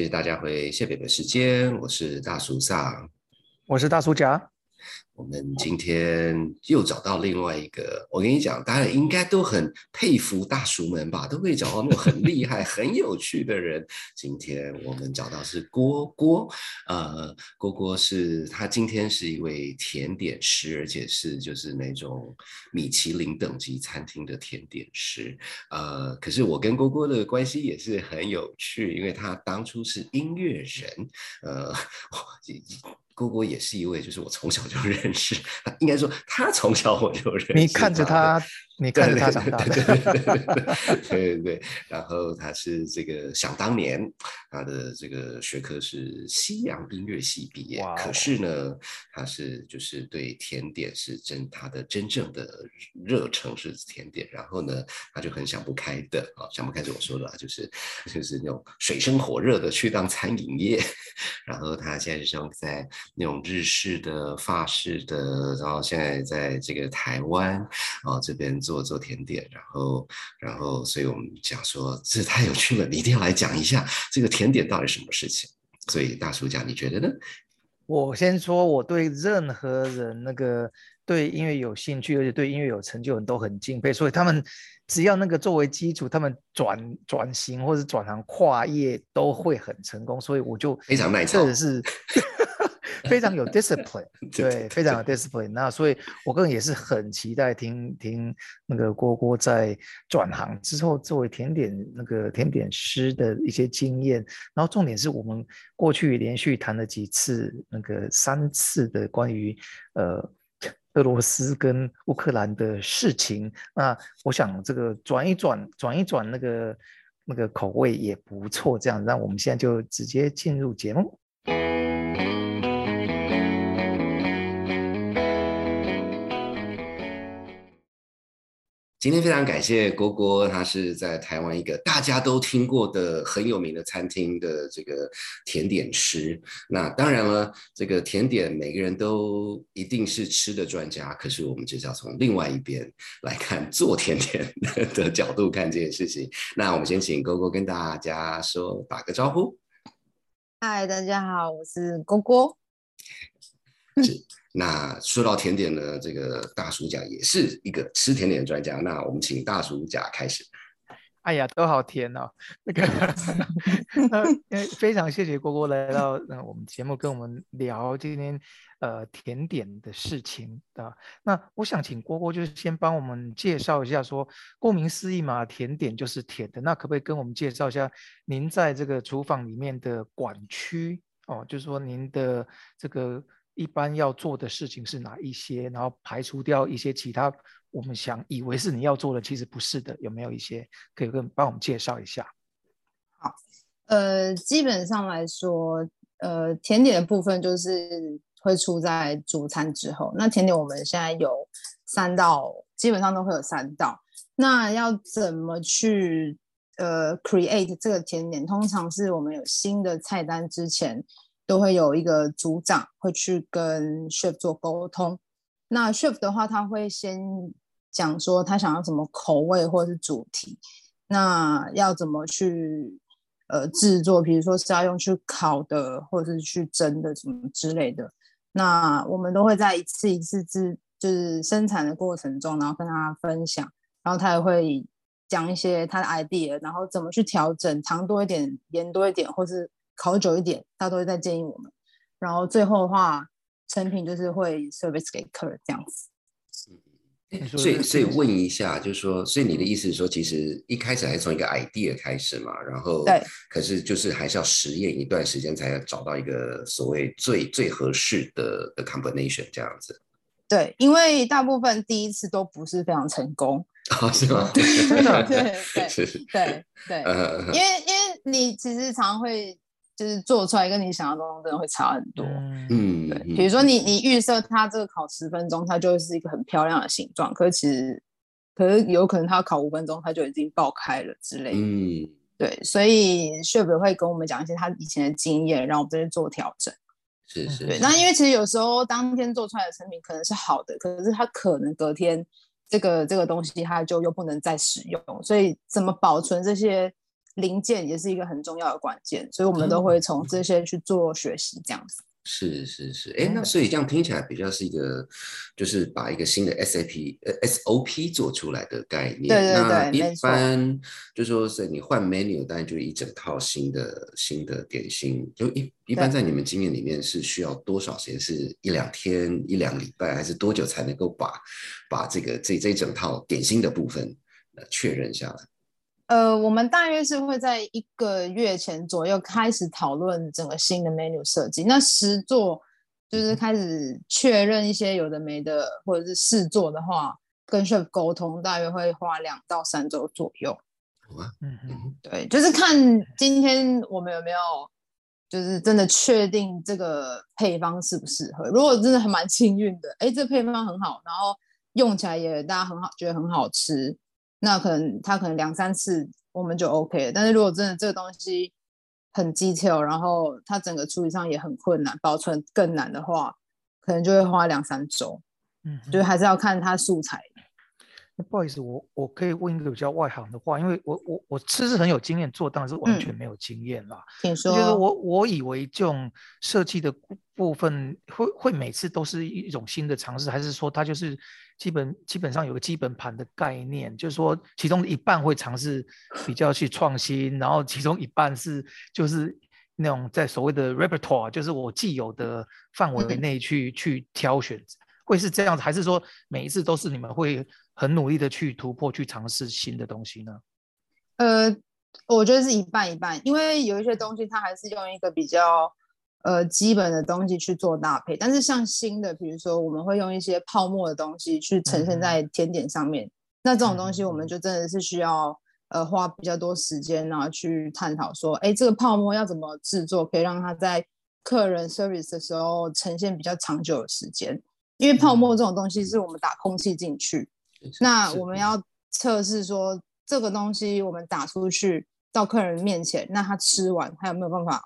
谢谢大家回谢北北时间，我是大叔萨，我是大叔甲。我们今天又找到另外一个，我跟你讲，大家应该都很佩服大叔们吧，都会找到那种很厉害、很有趣的人。今天我们找到是郭郭，呃，郭郭是他今天是一位甜点师，而且是就是那种米其林等级餐厅的甜点师。呃，可是我跟郭郭的关系也是很有趣，因为他当初是音乐人，呃。郭郭也是一位，就是我从小就认识，应该说他从小我就认识。你看着他。你看着他长大的，对 对对，然后他是这个想当年他的这个学科是西洋音乐系毕业，可是呢，他是就是对甜点是真他的真正的热诚是甜点，然后呢，他就很想不开的啊，想不开是我说的啊，就是就是那种水深火热的去当餐饮业，然后他现在是生在那种日式的、法式的，然后现在在这个台湾啊这边。做做做甜点，然后，然后，所以我们讲说，这太有趣了，你一定要来讲一下这个甜点到底什么事情。所以大叔讲，你觉得呢？我先说，我对任何人那个对音乐有兴趣，而且对音乐有成就人都很敬佩。所以他们只要那个作为基础，他们转转型或者转行跨业都会很成功。所以我就非常耐操，是。非常有 discipline，对，非常有 discipline。那所以，我个人也是很期待听听那个郭郭在转行之后，作为甜点那个甜点师的一些经验。然后重点是我们过去连续谈了几次，那个三次的关于呃俄罗斯跟乌克兰的事情。那我想这个转一转，转一转那个那个口味也不错。这样，让我们现在就直接进入节目。今天非常感谢郭郭，他是在台湾一个大家都听过的很有名的餐厅的这个甜点师。那当然了，这个甜点每个人都一定是吃的专家，可是我们就是要从另外一边来看做甜点的角度看这件事情。那我们先请郭郭跟大家说打个招呼。嗨，大家好，我是郭郭。是。那说到甜点呢，这个大叔甲也是一个吃甜点的专家。那我们请大叔甲开始。哎呀，都好甜哦！那个，那，非常谢谢郭郭来到呃我们节目跟我们聊今天呃甜点的事情啊。那我想请郭郭就是先帮我们介绍一下，说顾名思义嘛，甜点就是甜的。那可不可以跟我们介绍一下您在这个厨房里面的管区哦？就是说您的这个。一般要做的事情是哪一些？然后排除掉一些其他我们想以为是你要做的，其实不是的。有没有一些可以跟帮我们介绍一下？好，呃，基本上来说，呃，甜点的部分就是会出在主餐之后。那甜点我们现在有三道，基本上都会有三道。那要怎么去呃 create 这个甜点？通常是我们有新的菜单之前。都会有一个组长会去跟 chef 做沟通。那 chef 的话，他会先讲说他想要什么口味或是主题，那要怎么去呃制作，比如说是要用去烤的，或者是去蒸的什么之类的。那我们都会在一次一次制就是生产的过程中，然后跟他分享，然后他也会讲一些他的 idea，然后怎么去调整，糖多一点，盐多一点，或是。烤久一点，他都会再建议我们。然后最后的话，成品就是会 service 给客人这样子。所以，所以问一下，就是说，所以你的意思是说，其实一开始还是从一个 idea 开始嘛，然后对，可是就是还是要实验一段时间，才要找到一个所谓最最合适的的 combination 这样子。对，因为大部分第一次都不是非常成功。啊，是吗？对对 对对对，因为因为你其实常常会。就是做出来跟你想象中真的会差很多，嗯，对。比如说你你预设它这个烤十分钟，它就会是一个很漂亮的形状，可是其实，可是有可能它烤五分钟，它就已经爆开了之类的。嗯，对。所以 chef 会跟我们讲一些他以前的经验，让我们这边做调整。是是。对，那因为其实有时候当天做出来的成品可能是好的，可是它可能隔天这个这个东西它就又不能再使用，所以怎么保存这些？零件也是一个很重要的关键，所以我们都会从这些去做学习，这样子。是是是，哎，那所以这样听起来比较是一个，就是把一个新的 SAP 呃 SOP 做出来的概念。对对对，一般就说是你换 menu，当然就是一整套新的新的点心。就一一般在你们经验里面是需要多少时间？是一两天、一两礼拜，还是多久才能够把把这个这这一整套点心的部分呃确认下来？呃，我们大约是会在一个月前左右开始讨论整个新的 menu 设计。那实做就是开始确认一些有的没的，或者是试做的话，跟 chef 沟通，大约会花两到三周左右。嗯嗯，对，就是看今天我们有没有，就是真的确定这个配方适不适合。如果真的还蛮幸运的，哎，这配方很好，然后用起来也大家很好，觉得很好吃。那可能他可能两三次我们就 OK 了，但是如果真的这个东西很 detail，然后它整个处理上也很困难，保存更难的话，可能就会花两三周。嗯，就还是要看它素材。不好意思，我我可以问一个比较外行的话，因为我我我吃是很有经验，做当然是完全没有经验啦。听说，就是我我以为这种设计的部分会会每次都是一种新的尝试，还是说它就是基本基本上有个基本盘的概念，就是说其中一半会尝试比较去创新，然后其中一半是就是那种在所谓的 repertoire，就是我既有的范围内去去挑选，会是这样子，还是说每一次都是你们会？很努力的去突破，去尝试新的东西呢。呃，我觉得是一半一半，因为有一些东西它还是用一个比较呃基本的东西去做搭配，但是像新的，比如说我们会用一些泡沫的东西去呈现在甜点上面，那这种东西我们就真的是需要呃花比较多时间然后去探讨说，哎，这个泡沫要怎么制作，可以让它在客人 service 的时候呈现比较长久的时间，因为泡沫这种东西是我们打空气进去。那我们。要测试说这个东西我们打出去到客人面前，那他吃完他有没有办法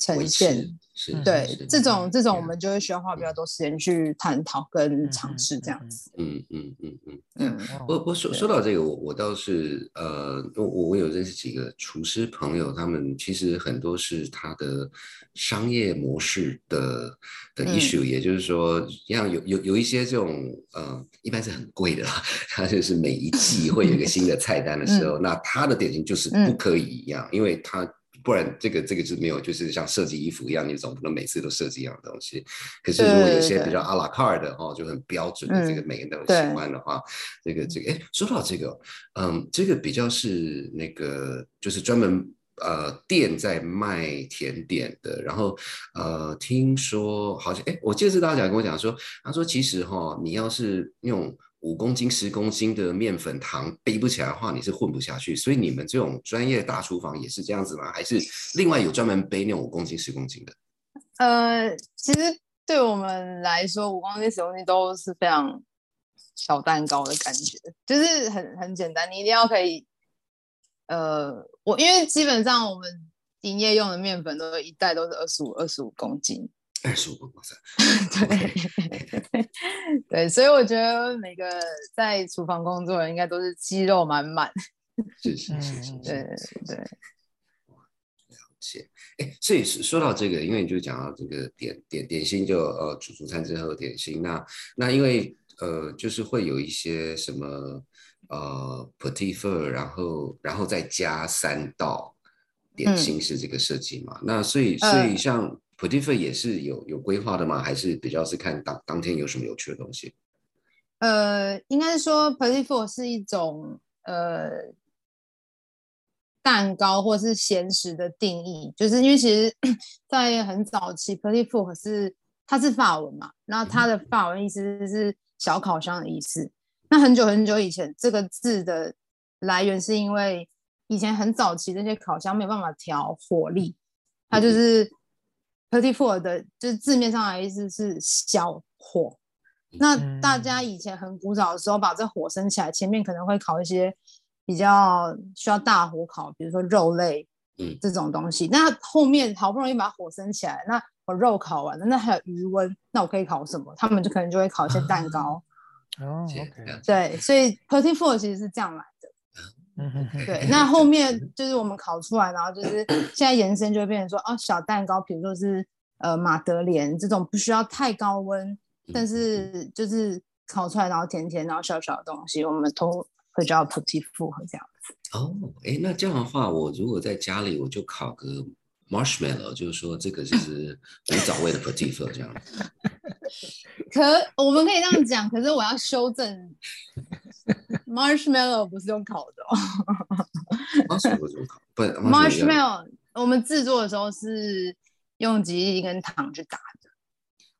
呈现？是对，这种这种我们就会需要花比较多时间去探讨跟尝试这样子。嗯嗯嗯嗯嗯。我我说说到这个，我我倒是呃，我我有认识几个厨师朋友，他们其实很多是他的商业模式的的 issue，也就是说，像有有有一些这种呃，一般是很贵的啦，他就是每一季会有一个新的菜单的时候，那他的点心就是不可以一样，因为他。不然，这个这个就没有，就是像设计衣服一样，你总不能每次都设计一样的东西。可是如果有些比较阿拉卡的哦，就很标准的，这个每个人都喜欢的话，这个这个，哎，说到这个，嗯，这个比较是那个，就是专门呃店在卖甜点的。然后呃，听说好像，哎，我记得是大家跟我讲说，他说其实哈，你要是用。五公斤、十公斤的面粉糖背不起来的话，你是混不下去。所以你们这种专业大厨房也是这样子吗？还是另外有专门背那种五公斤、十公斤的？呃，其实对我们来说，五公斤、十公斤都是非常小蛋糕的感觉，就是很很简单。你一定要可以，呃，我因为基本上我们营业用的面粉都一袋都是二十五、二十五公斤。二十五公斤，对对，所以我觉得每个在厨房工作的人应该都是肌肉满满。是是是是，对对。了解，哎，所以说到这个，因为你就讲到这个点点点心，就呃主主餐之后点心，那那因为呃就是会有一些什么呃 petit four，然后然后再加三道点心是这个设计嘛？那所以所以像。P t i f 也是有有规划的吗？还是比较是看当当天有什么有趣的东西？呃，应该说 p t i f 是一种呃蛋糕或是咸食的定义，就是因为其实，在很早期 p t i f 是它是法文嘛，然后它的法文意思是小烤箱的意思。那很久很久以前，这个字的来源是因为以前很早期那些烤箱没有办法调火力，它就是。Petit four 的就是字面上的意思是小火。那大家以前很古早的时候，把这火升起来，前面可能会烤一些比较需要大火烤，比如说肉类，嗯，这种东西。那后面好不容易把火升起来，那我肉烤完了，那还有余温，那我可以烤什么？他们就可能就会烤一些蛋糕。哦，对，所以 Petit four 其实是这样来的。对，那后面就是我们烤出来，然后就是 现在延伸就会变成说，哦，小蛋糕，比如说是呃马德莲这种不需要太高温，但是就是烤出来然后甜甜然后小小的东西，我们都会叫 petit four 这样子。哦，哎，那这样的话，我如果在家里我就烤个 marshmallow，就是说这个就是古早味的 four 这样子。可我们可以这样讲，可是我要修正，marshmallow 不是用烤的哦。marshmallow 是用烤？不，marshmallow 我们制作的时候是用吉利跟糖去打的。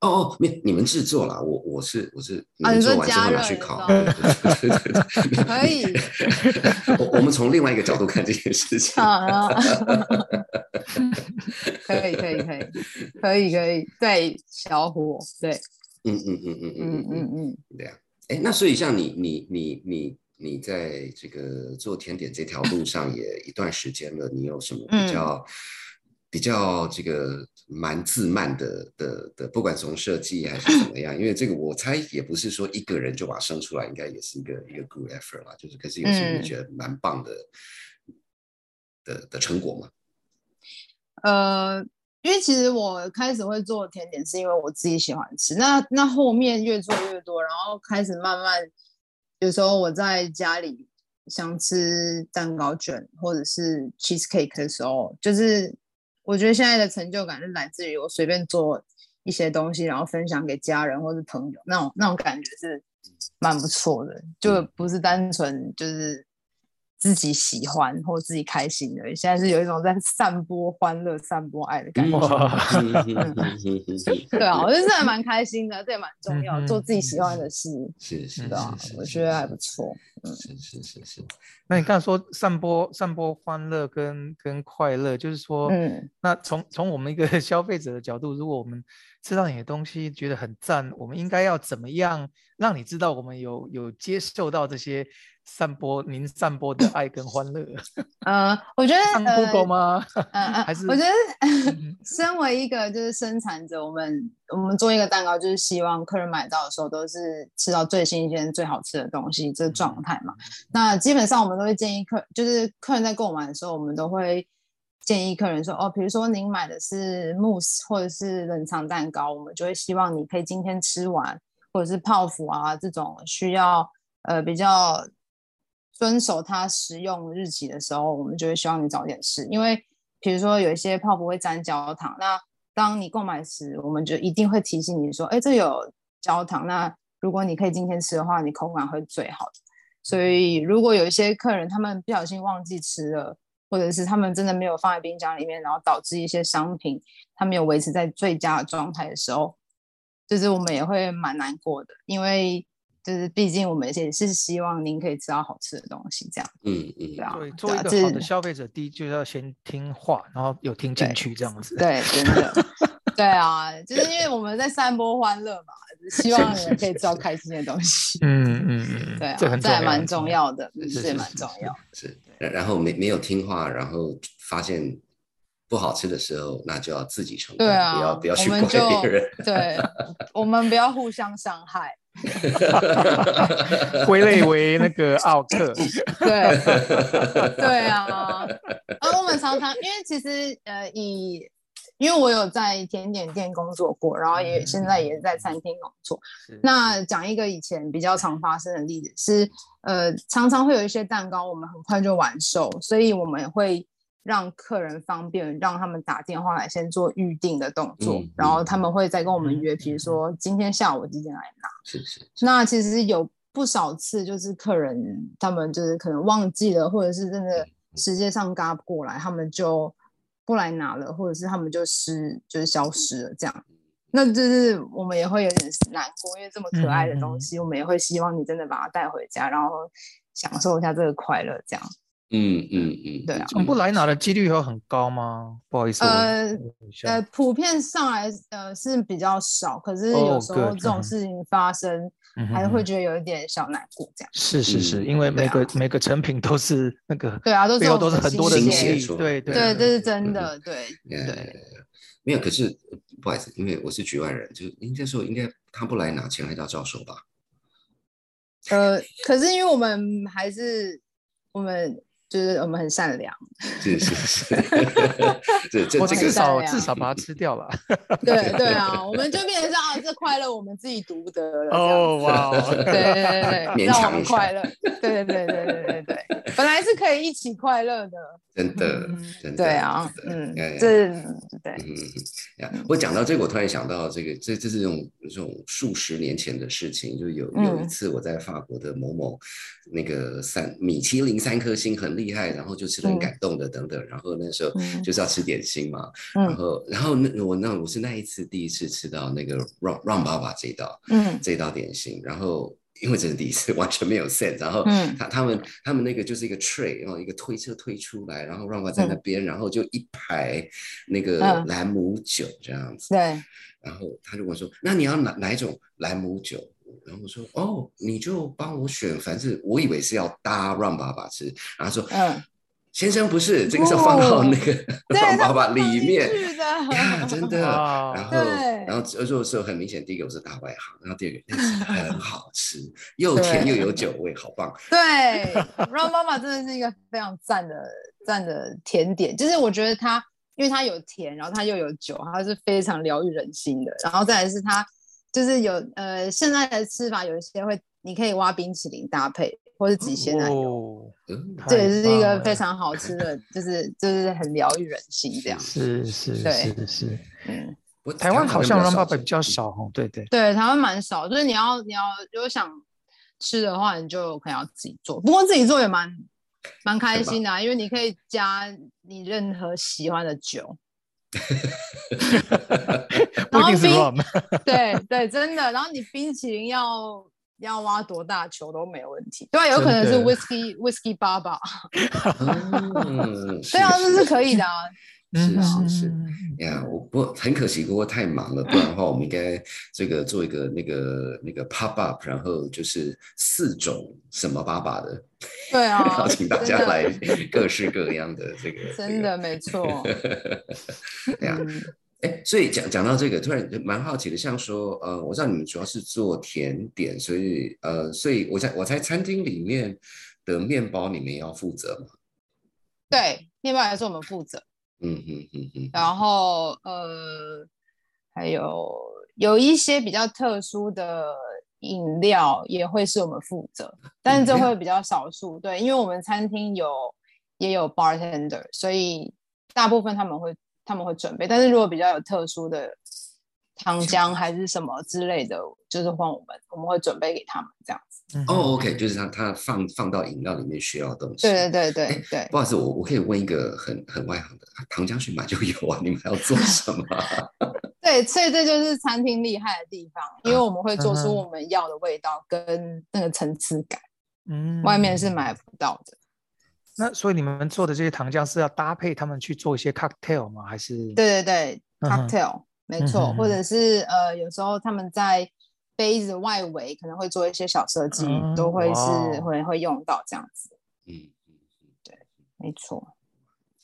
哦哦，你你们制作了，我我是我是啊，你做完之后拿去烤，可以。我我们从另外一个角度看这件事情。可以可以可以可以可以，对，小火，对，嗯嗯嗯嗯嗯嗯嗯，对啊，哎，那所以像你你你你你在这个做甜点这条路上也一段时间了，你有什么比较？比较这个蛮自慢的的的，不管从设计还是怎么样，因为这个我猜也不是说一个人就把它生出来，应该也是一个一个 good effort 啦。就是，可是有时候觉得蛮棒的的的成果嘛。呃，因为其实我开始会做甜点，是因为我自己喜欢吃。那那后面越做越多，然后开始慢慢，有时候我在家里想吃蛋糕卷或者是 cheese cake 的时候，就是。我觉得现在的成就感是来自于我随便做一些东西，然后分享给家人或是朋友，那种那种感觉是蛮不错的，就不是单纯就是自己喜欢或自己开心的，现在是有一种在散播欢乐、散播爱的感觉。对啊，我觉得这还蛮开心的，这也蛮重要，做自己喜欢的事，是是的，我觉得还不错。是是是是，那你刚才说散播散播欢乐跟跟快乐，就是说，嗯，那从从我们一个 消费者的角度，如果我们吃到你的东西觉得很赞，我们应该要怎么样让你知道我们有有接受到这些？散播您散播的爱跟欢乐。呃，我觉得上 Google 吗？还是我觉得，身为一个就是生产者，我们我们做一个蛋糕，就是希望客人买到的时候都是吃到最新鲜、最好吃的东西，这状态嘛。那基本上我们都会建议客，就是客人在购买的时候，我们都会建议客人说，哦，比如说您买的是慕斯或者是冷藏蛋糕，我们就会希望你可以今天吃完，或者是泡芙啊这种需要呃比较。遵守它食用日期的时候，我们就会希望你早点吃，因为比如说有一些泡芙会沾焦糖，那当你购买时，我们就一定会提醒你说，哎，这有焦糖，那如果你可以今天吃的话，你口感会最好的。所以如果有一些客人他们不小心忘记吃了，或者是他们真的没有放在冰箱里面，然后导致一些商品它没有维持在最佳的状态的时候，就是我们也会蛮难过的，因为。就是毕竟我们也是希望您可以吃到好吃的东西，这样。嗯嗯，对啊。对，做一个好的消费者，第一就要先听话，然后有听进去这样子。对，真的。对啊，就是因为我们在散播欢乐嘛，希望你们可以吃到开心的东西。嗯嗯嗯，对啊，这还蛮重要的，是蛮重要。是，然后没没有听话，然后发现不好吃的时候，那就要自己承担，对啊，不要不要去怪别人。对，我们不要互相伤害。归类为那个奥克，对 对啊，而我们常常因为其实呃以因为我有在甜点店工作过，然后也现在也在餐厅工作。那讲一个以前比较常发生的例子是，呃，常常会有一些蛋糕我们很快就完售，所以我们会。让客人方便，让他们打电话来先做预定的动作，然后他们会再跟我们约，比如说今天下午几点来拿。是是。那其实有不少次，就是客人他们就是可能忘记了，或者是真的时间上嘎不过来，他们就不来拿了，或者是他们就失就是消失了这样。那就是我们也会有点难过，因为这么可爱的东西，我们也会希望你真的把它带回家，然后享受一下这个快乐这样。嗯嗯嗯，对啊，不来拿的几率有很高吗？不好意思，呃呃，普遍上来呃是比较少，可是有时候这种事情发生，还是会觉得有一点小难过这样。是是是，因为每个每个成品都是那个，对啊，都是都是很多的心血，对对对，这是真的，对对。没有，可是不好意思，因为我是局外人，就应该说应该他不来拿钱要照收吧？呃，可是因为我们还是我们。就是我们很善良，是是是，这这我这个至少至少把它吃掉了。对对啊，我们就变成说啊，这快乐我们自己独得了。哦哇哦，对对对对，勉让我强快乐。对对对对对对对，本来是可以一起快乐的。真的嗯真的对啊，嗯哎，这对嗯，我讲到这个，我突然想到这个，这这是这种这种数十年前的事情，就有有一嗯次我在法国的某某那个三米其林三颗星很厉害，然后就吃的很嗯。感动的等等，然后那时候嗯。就是要吃点心嘛，然嗯后然后那我那我是那一次第一次吃到那个让让爸爸这道嗯。这道点心，然后。因为这是第一次，完全没有 sense 然后嗯。他他们他们那个就是一个 tray，然后一个推车推出来，然后让我在那边，然后就一排那个嗯。兰姆酒这样子，对，然后他就跟我说：“那你要哪哪一种兰姆酒？”然后我说：“哦，你就帮我选，反正我以为是要搭让爸爸吃。”然后他说：“嗯，先生不是，这个是放到那个对，让爸爸里面。”去的呀，真的。哇然后，对然后这时候很明显，第一个我是大外行，然后第二个那是 很好吃，又甜又有酒味，好棒。对，让妈妈真的是一个非常赞的赞的甜点，就是我觉得它，因为它有甜，然后它又有酒，它是非常疗愈人心的。然后再来是它，就是有呃现在的吃法有一些会，你可以挖冰淇淋搭配，或是挤鲜奶油，这也是一个非常好吃的，就是就是很疗愈人心这样。是是对是是，嗯，台湾好像让爸爸爸比较少哦，对对，对，台湾蛮少，就是你要你要如果想吃的话，你就可能要自己做。不过自己做也蛮蛮开心的、啊，因为你可以加你任何喜欢的酒。不一定是冰 对对，真的。然后你冰淇淋要要挖多大球都没问题。对啊，有可能是 whisky whisky 爸爸。嗯，对啊，这是可以的啊。是是是嗯呀，我不很可惜，不过太忙了，不然的话，我们应该 这个做一个那个那个 pop up，然后就是四种什么爸爸的，对啊然后请大家来 各式各样的这个，真的没错。对呀，嗯哎，所以讲讲到这个，突然蛮好奇的，像说，呃，我知道你们主要是做甜点，所以呃，所以我在我在餐厅里面的面包，你们要负责吗？对，面包也是我们负责。嗯嗯嗯嗯，然后呃，还有有一些比较特殊的饮料也会是我们负责，但是这会比较少数。对，因为我们餐厅有也有 bartender，所以大部分他们会他们会准备。但是如果比较有特殊的糖浆还是什么之类的，就是换我们我们会准备给他们这样哦，OK，就是他他放放到饮料里面需要的东西。对对对对对。不好意思，我我可以问一个很很外行的，糖浆去买就有啊，你们还要做 什么啊？对，所以这就是餐厅厉害的地方，因为我们会做出我们要的味道跟那个层次感，嗯外面是买不到的。那所以你们做的这些糖浆是要搭配他们去做一些 cocktail 吗？还是对对对嗯，cocktail 没错，嗯或者是呃，有时候他们在杯子外围可能会做一些小设计，嗯都会是会会用到这样子。嗯嗯嗯，没错，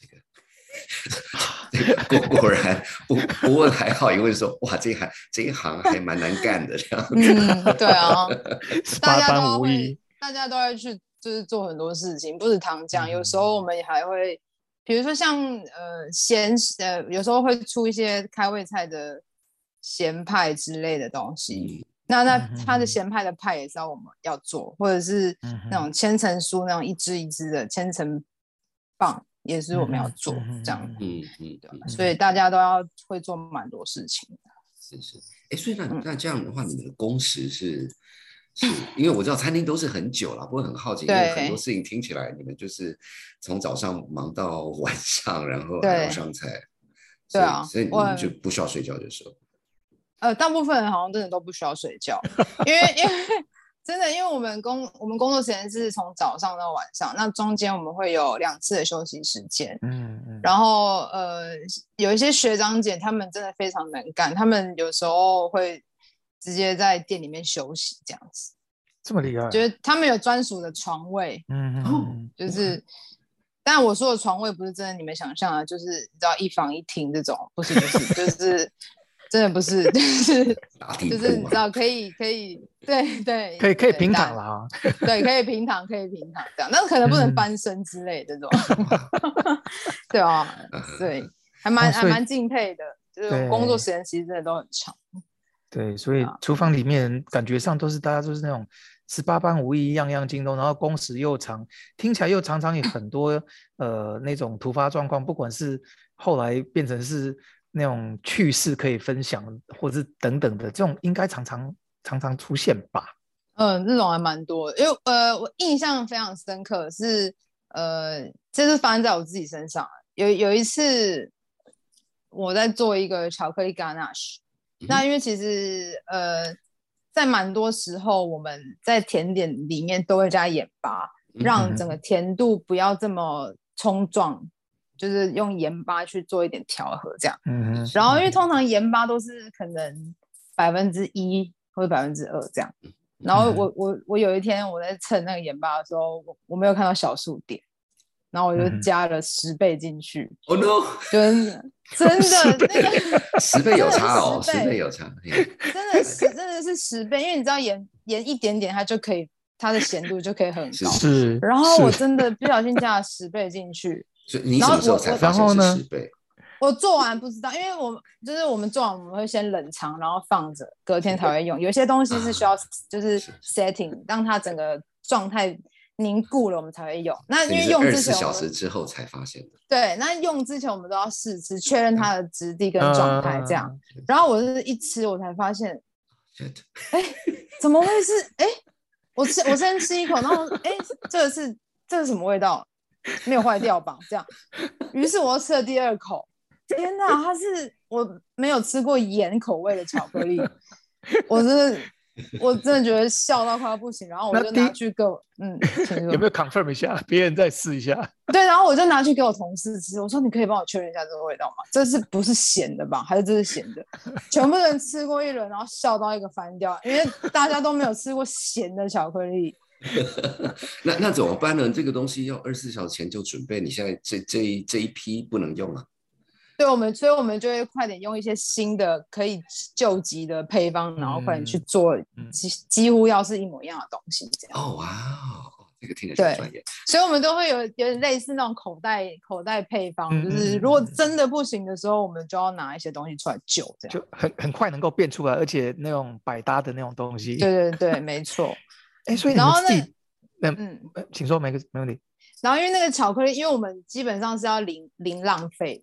这个 果果然不不问还好，一问说哇，这一行这一行还蛮难干的这样子。嗯，对啊，大家都会？，大家都会去就是做很多事情，不止糖浆，有时嗯候我们也还会，比如说像呃咸呃，有时候会出一些开胃菜的咸派之类的东西。嗯那那他的哼咸派的派也是要我们要做，或者是那种千层酥那种一支一支的千层棒也是我们要做嗯这样嗯嗯所以大家都要会做蛮多事情的。是是。哎，所以那嗯那这样的话，你们的工时是是，因为我知道餐厅都是很久了，不过很好奇，因为很多事情听起来你们就是从早上忙到晚上，然后还要上菜。对啊所以你我们就不需要睡觉就说。呃，大部分人好像真的都不需要睡觉，因为因为真的，因为我们工我们工作时间是从早上到晚上，那中间我们会有两次的休息时间。嗯嗯，然后呃，有一些学长姐他们真的非常能干，他们有时候会直接在店里面休息这样子，这么厉害，就是他们有专属的床位，嗯嗯就是。但我说的床位不是真的你们想象的，就是你知道一房一厅这种，不是不是，就是真的不是，就是就是你知道可以可以对对，可以可以平躺了啊，对，可以平躺可以平躺这样，但是可能不能翻身之类这种，对啊，对，还蛮还蛮敬佩的，就是工作时间其实真的都很长。对，所以厨房里面感觉上都是大家都是那种十八般武艺，样样精通，然后工时又长，听起来又常常有很多呃那种突发状况，不管是后来变成是那种趣事可以分享，或者是等等的这种，应该常常常常出现吧？嗯，这种还蛮多，因为呃，我印象非常深刻是呃，这是发生在我自己身上，有有一次我在做一个巧克力 ganache。那因为其实呃，在蛮多时候，我们在甜点里面都会加盐巴，让整个甜度不要这么冲撞，就是用盐巴去做一点调和这样。嗯然后因为通常盐巴都是可能百分之一或者百分之二这样。然后我我我有一天我在称那个盐巴的时候，我我没有看到小数点。然后我就加了十倍进去。Oh no！真的，真的 那个 十倍有差哦，十倍有差。真的是，真的是十倍，因为你知道盐盐一点点，它就可以，它的咸度就可以很高。是。然后我真的不小心加了十倍进去。然后我然后呢？我做完不知道，因为我就是我们做完我们会先冷藏，然后放着，隔天才会用。有些东西是需要就是 setting，让它整个状态。凝固了，我们才会用。那因为用之前，小时之后才发现的。对，那用之前我们都要试吃，确认它的质地跟状态这样。然后我是一吃，我才发现，哎，怎么会是？哎，我吃，我先吃一口，然后哎，这个是这是什么味道？没有坏掉吧？这样。于是我又吃了第二口，天哪，它是我没有吃过盐口味的巧克力，我真的。我真的觉得笑到快要不行，然后我就拿去给我，嗯，有没有 confirm 一下？别人再试一下。对，然后我就拿去给我同事吃，我说你可以帮我确认一下这个味道吗？这是不是咸的吧？还是这是咸的？全部人吃过一轮，然后笑到一个翻掉，因为大家都没有吃过咸的巧克力。那那怎么办呢？这个东西要二十四小时前就准备，你现在这这一这一批不能用啊。对我们，所以我们就会快点用一些新的可以救急的配方，然后快点去做几几乎要是一模一样的东西，这样。哦哇哦，这个听起来专业。所以我们都会有有点类似那种口袋口袋配方，就是如果真的不行的时候，我们就要拿一些东西出来救，这样就很很快能够变出来，而且那种百搭的那种东西。对对对，没错。哎，所以然后那嗯，请说，没个没问题。然后因为那个巧克力，因为我们基本上是要零零浪费。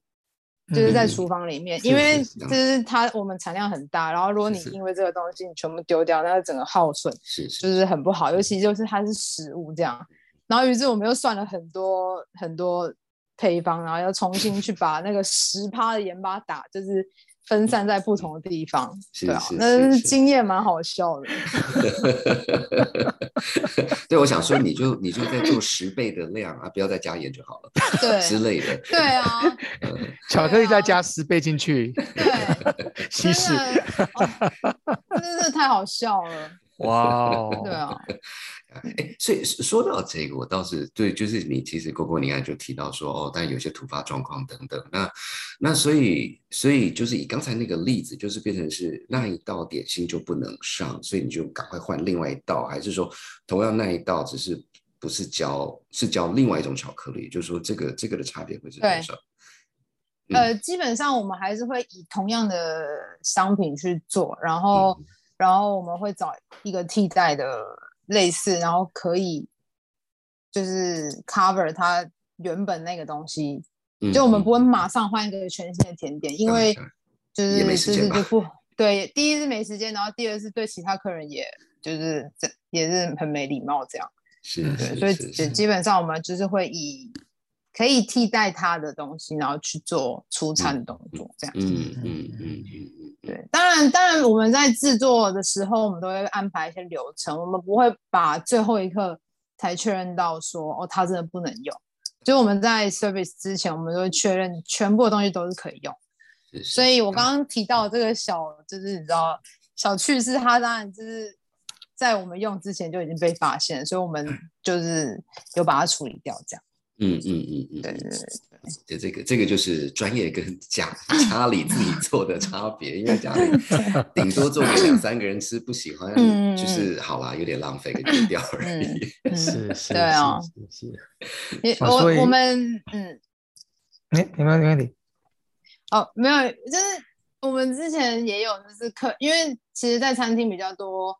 就是在厨房里面，因为就是它我们产量很大，然后如果你因为这个东西你全部丢掉，那整个耗损是就是很不好，尤其就是它是食物这样。然后于是我们又算了很多很多配方，然后要重新去把那个十趴的盐巴打，就是。分散在不同的地方，是啊，那经验蛮好笑的。对，我想说，你就 你就在做十倍的量啊，不要再加盐就好了，对 之类的。对啊，巧克力再加十倍进去，对，稀释，真的是太好笑了。哇哦，对啊。哎，所以说到这个，我倒是对，就是你其实哥哥，你刚才就提到说，哦，但有些突发状况等等，那那所以所以就是以刚才那个例子，就是变成是那一道点心就不能上，所以你就赶快换另外一道，还是说同样那一道只是不是教是教另外一种巧克力？就是说这个这个的差别会是多少？呃，基本上我们还是会以同样的商品去做，然后然后我们会找一个替代的。类似，然后可以就是 cover 它原本那个东西，就我们不会马上换一个全新的甜点，因为就是就是就不对，第一是没时间，然后第二是对其他客人也就是这也是很没礼貌这样，是，对，所以基本上我们就是会以可以替代它的东西，然后去做出餐的动作这样，嗯嗯嗯嗯。对，当然，当然，我们在制作的时候，我们都会安排一些流程，我们不会把最后一刻才确认到说，哦，它真的不能用。就我们在 service 之前，我们都会确认全部的东西都是可以用。所以我刚刚提到这个小，就是你知道小趣事，它当然就是在我们用之前就已经被发现，所以我们就是有把它处理掉，这样。嗯嗯嗯嗯，对对对。就这个这个就是专业跟家家里自己做的差别，因为家里 顶多做给两三个人吃，不喜欢就是好啦，有点浪费，给丢掉而已。是 是，对啊，是是。我我们嗯，哎，没问题没问题。哦，没有，就是我们之前也有就是客，因为其实，在餐厅比较多。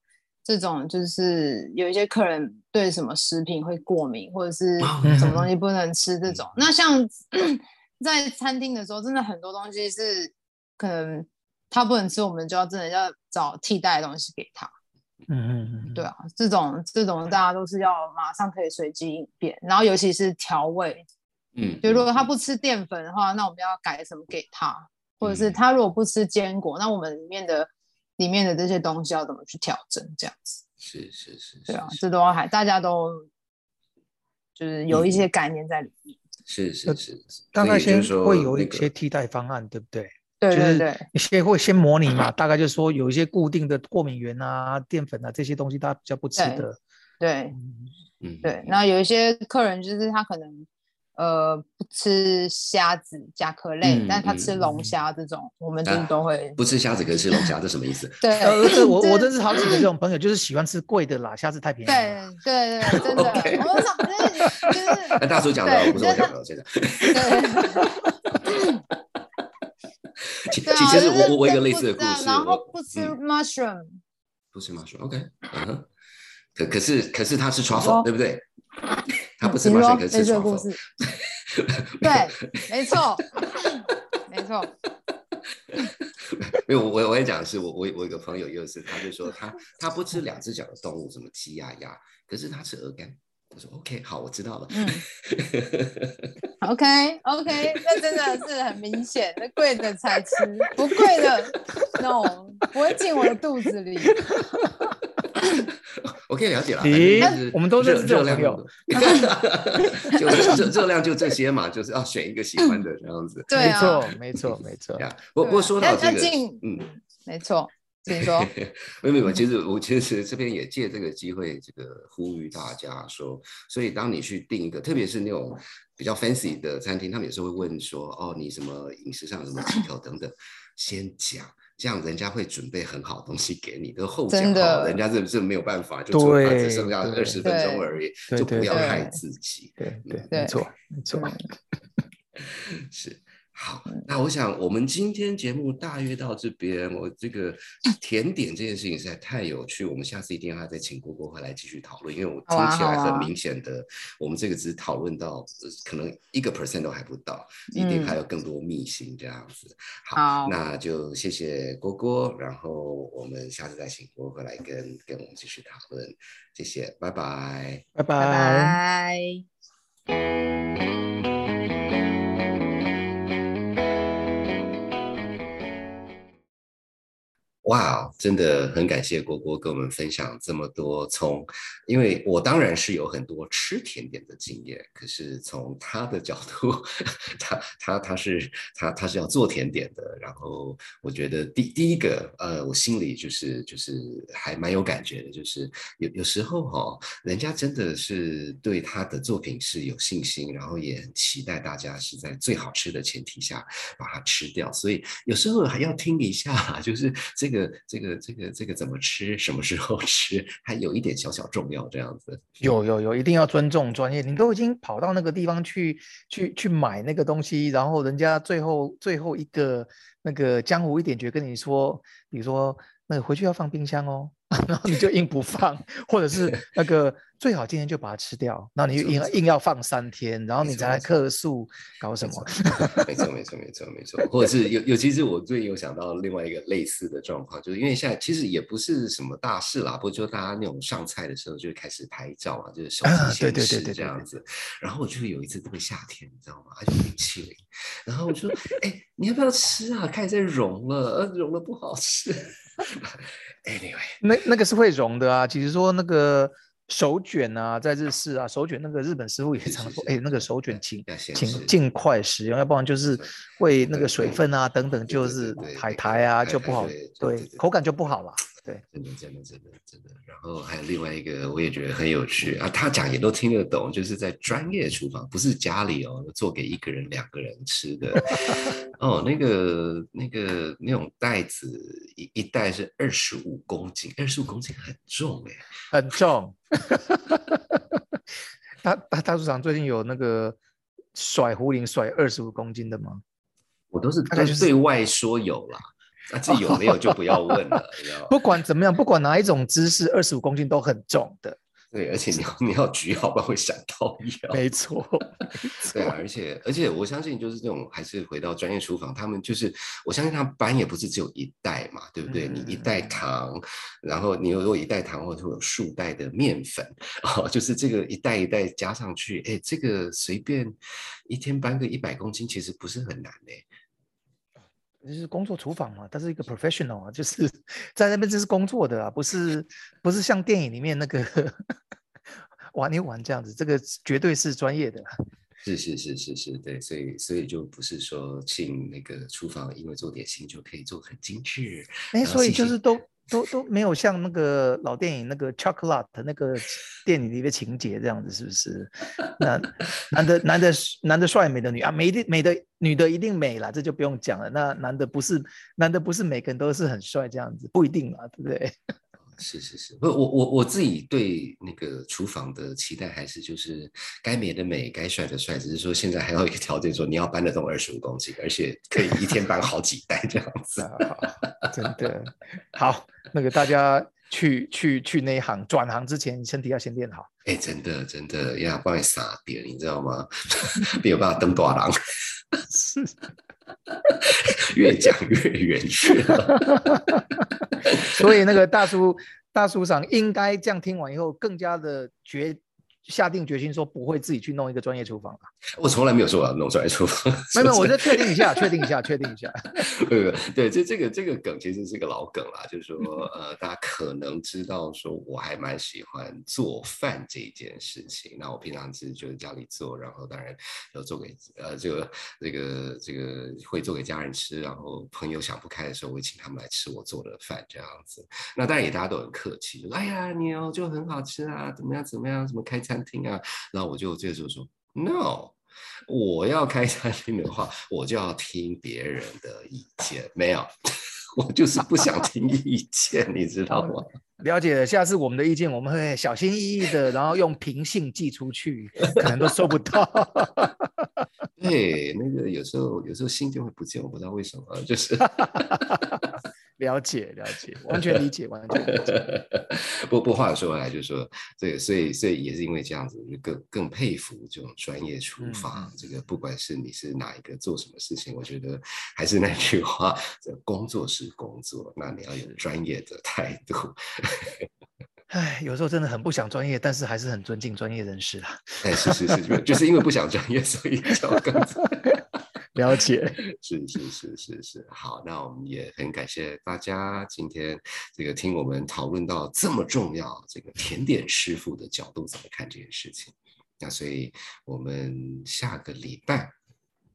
这种就是有一些客人对什么食品会过敏，或者是什么东西不能吃这种。那像 在餐厅的时候，真的很多东西是可能他不能吃，我们就要真的要找替代的东西给他。嗯嗯嗯，对啊，这种这种大家都是要马上可以随机应变。然后尤其是调味，嗯，就如果他不吃淀粉的话，那我们要改什么给他？或者是他如果不吃坚果，那我们里面的。里面的这些东西要怎么去调整？这样子是是是，对啊，这都还大家都就是有一些概念在里面。是是是，大概先会有一些替代方案，对不对？对对对，先会先模拟嘛，大概就是说有一些固定的过敏源啊、淀粉啊这些东西，大家比较不吃的。对，嗯，对。那有一些客人就是他可能。呃，不吃虾子、甲壳类，但他吃龙虾这种，我们就是都会不吃虾子，可是吃龙虾，这什么意思？对，我我真是好几个这种朋友，就是喜欢吃贵的啦，虾子太便宜。对对对，真的，我们讲就是就是。大叔讲的，不是我讲的，现在。其其实我我一个类似的故事，然后不吃 mushroom，不吃 mushroom，OK，可可是可是他是 truffle，对不对？他不是马赛克，是这个故事。对，没错，没错。没有，我我也讲的是，我我我有个朋友，又是他就说他他不吃两只脚的动物，什么鸡鸭鸭，可是他吃鹅肝。我说 OK，好，我知道了。嗯。OK OK，那真的是很明显，那贵的才吃，不贵的，no，不会进我的肚子里。我可以了解了，咦，我们都是热量，就热热量就这些嘛，就是要选一个喜欢的这样子。对啊，没错，没错，没错。不不过说到这个，嗯，没错，请说。没有没有，其实我其实这边也借这个机会，这个呼吁大家说，所以当你去订一个，特别是那种比较 fancy 的餐厅，他们有时候会问说，哦，你什么饮食上什么忌口等等，先讲。这样人家会准备很好东西给你，都后讲好，人家这这没有办法，就只剩下二十分钟而已，就不要害自己。对对，没错没错，是。好，那我想我们今天节目大约到这边。我这个甜点这件事情实在太有趣，我们下次一定要再请郭郭回来继续讨论，因为我听起来很明显的，我们这个只讨论到可能一个 percent 都还不到，一定还有更多秘辛这样子。好，那就谢谢郭郭，然后我们下次再请郭回来跟跟我们继续讨论，谢谢，拜拜，拜拜，拜。哇，真的很感谢郭郭跟我们分享这么多。从，因为我当然是有很多吃甜点的经验，可是从他的角度，他他他是他他是要做甜点的。然后我觉得第第一个，呃，我心里就是就是还蛮有感觉的，就是有有时候哈，人家真的是对他的作品是有信心，然后也很期待大家是在最好吃的前提下把它吃掉。所以有时候还要听一下，就是。这个这个这个这个怎么吃？什么时候吃？还有一点小小重要，这样子。有有有，一定要尊重专业。你都已经跑到那个地方去去去买那个东西，然后人家最后最后一个那个江湖一点诀跟你说，比如说那个回去要放冰箱哦。然后你就硬不放，或者是那个最好今天就把它吃掉，然后你硬硬要放三天，然后你再来客诉，搞什么？没错没错没错没错，或者是有有，其实我最近有想到另外一个类似的状况，就是因为现在其实也不是什么大事啦，不过就大家那种上菜的时候就开始拍照啊，就是手机显示这样子。然后我就有一次特别夏天，你知道吗？它就冰淇淋，然后我说：“哎，你要不要吃啊？开始在融了，融了不好吃。” Anyway，那那个是会融的啊。其实说那个手卷啊，在日式啊，手卷那个日本师傅也常说，哎，那个手卷请请尽快使用，要不然就是会那个水分啊等等，就是海苔啊就不好，对，口感就不好了。对，真的真的真的真的。然后还有另外一个，我也觉得很有趣啊，他讲也都听得懂，就是在专业厨房，不是家里哦，做给一个人、两个人吃的哦。那个那个那种袋子，一一袋是二十五公斤，二十五公斤很重哎，很重。大大大厨厂最近有那个甩壶铃甩二十五公斤的吗？我都是概就是对外说有啦。那这有没有就不要问了，不管怎么样，不管哪一种姿势，二十五公斤都很重的。对，而且你要 你要举好，不然会闪到腰。没错，对啊，而且而且我相信，就是这种还是回到专业厨房，他们就是我相信他搬也不是只有一袋嘛，对不对？你一袋糖，然后你如果一袋糖，或者有数袋的面粉，哦，就是这个一袋一袋加上去，哎，这个随便一天搬个一百公斤，其实不是很难嘞。就是工作厨房嘛，他是一个 professional 啊，就是 在那边就是工作的啊，不是不是像电影里面那个 玩一玩这样子，这个绝对是专业的。是是是是是，对，所以所以就不是说进那个厨房，因为做点心就可以做很精致。哎，所以就是都。都都没有像那个老电影那个 chocolate 那个电影里的情节这样子，是不是？那男的男的男的帅，美的女啊，美的美的女的一定美啦，这就不用讲了。那男的不是男的不是每个人都是很帅这样子，不一定嘛，对不对？是是是，不，我我我自己对那个厨房的期待还是就是该美的美，该帅的帅，只是说现在还有一个条件，说你要搬得动二十五公斤，而且可以一天搬好几袋这样子。真的好，那个大家去去去那一行转行之前，身体要先练好。哎，真的真的要帮你撒点，你知道吗？没有办法登大郎。是，越讲越远去了。所以那个大叔大叔长应该这样听完以后，更加的决。下定决心说不会自己去弄一个专业厨房了。我从来没有说我要弄专业厨房。没有，我就确定一下，确定一下，确定一下。对对，这这个这个梗其实是个老梗啦，就是说呃，大家可能知道说我还蛮喜欢做饭这件事情。那我平常其实就是家里做，然后当然有做给呃这个这个这个会做给家人吃，然后朋友想不开的时候，我会请他们来吃我做的饭这样子。那当然也大家都很客气，就说哎呀你哦就很好吃啊，怎么样怎么样，怎么开餐。餐厅啊，然后我就这个时候说，no，我要开餐厅的话，我就要听别人的意见，没有，我就是不想听意见，你知道吗？了解了，下次我们的意见我们会小心翼翼的，然后用平信寄出去，可能都收不到。对，那个有时候有时候信就会不见，我不知道为什么，就是。了解了解，完全理解，完全理解。不不，话说回来，就是说，这个，所以所以也是因为这样子，就更更佩服这种专业厨房。这个不管是你是哪一个做什么事情，我觉得还是那句话，这工作是工作，那你要有专业的态度。哎，有时候真的很不想专业，但是还是很尊敬专业人士啦。哎，是是是，就是因为不想专业，所以就更。了解，是是是是是，好，那我们也很感谢大家今天这个听我们讨论到这么重要这个甜点师傅的角度怎么看这件事情，那所以我们下个礼拜。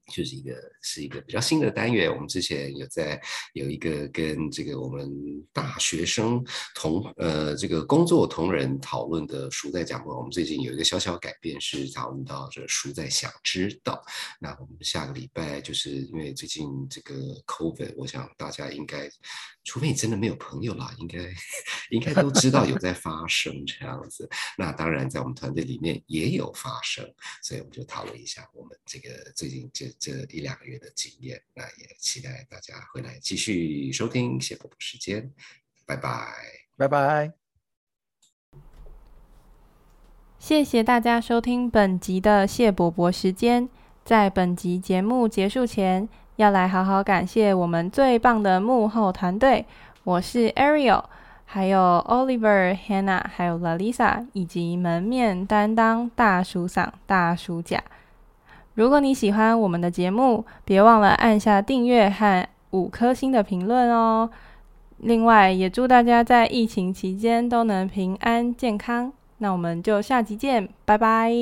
就是一个是一个比较新的单元，我们之前有在有一个跟这个我们大学生同呃这个工作同仁讨论的书在讲过，我们最近有一个小小改变，是讨论到这书在想知道。那我们下个礼拜就是因为最近这个 COVID，我想大家应该，除非你真的没有朋友啦，应该 应该都知道有在发生这样子。那当然在我们团队里面也有发生，所以我们就讨论一下我们这个最近这。这一两个月的经验，那也期待大家回来继续收听谢伯伯时间，拜拜，拜拜，谢谢大家收听本集的谢伯伯时间。在本集节目结束前，要来好好感谢我们最棒的幕后团队，我是 Ariel，还有 Oliver、Hannah，还有 Lalisa，以及门面担当大叔嗓、大叔甲。如果你喜欢我们的节目，别忘了按下订阅和五颗星的评论哦。另外，也祝大家在疫情期间都能平安健康。那我们就下集见，拜拜。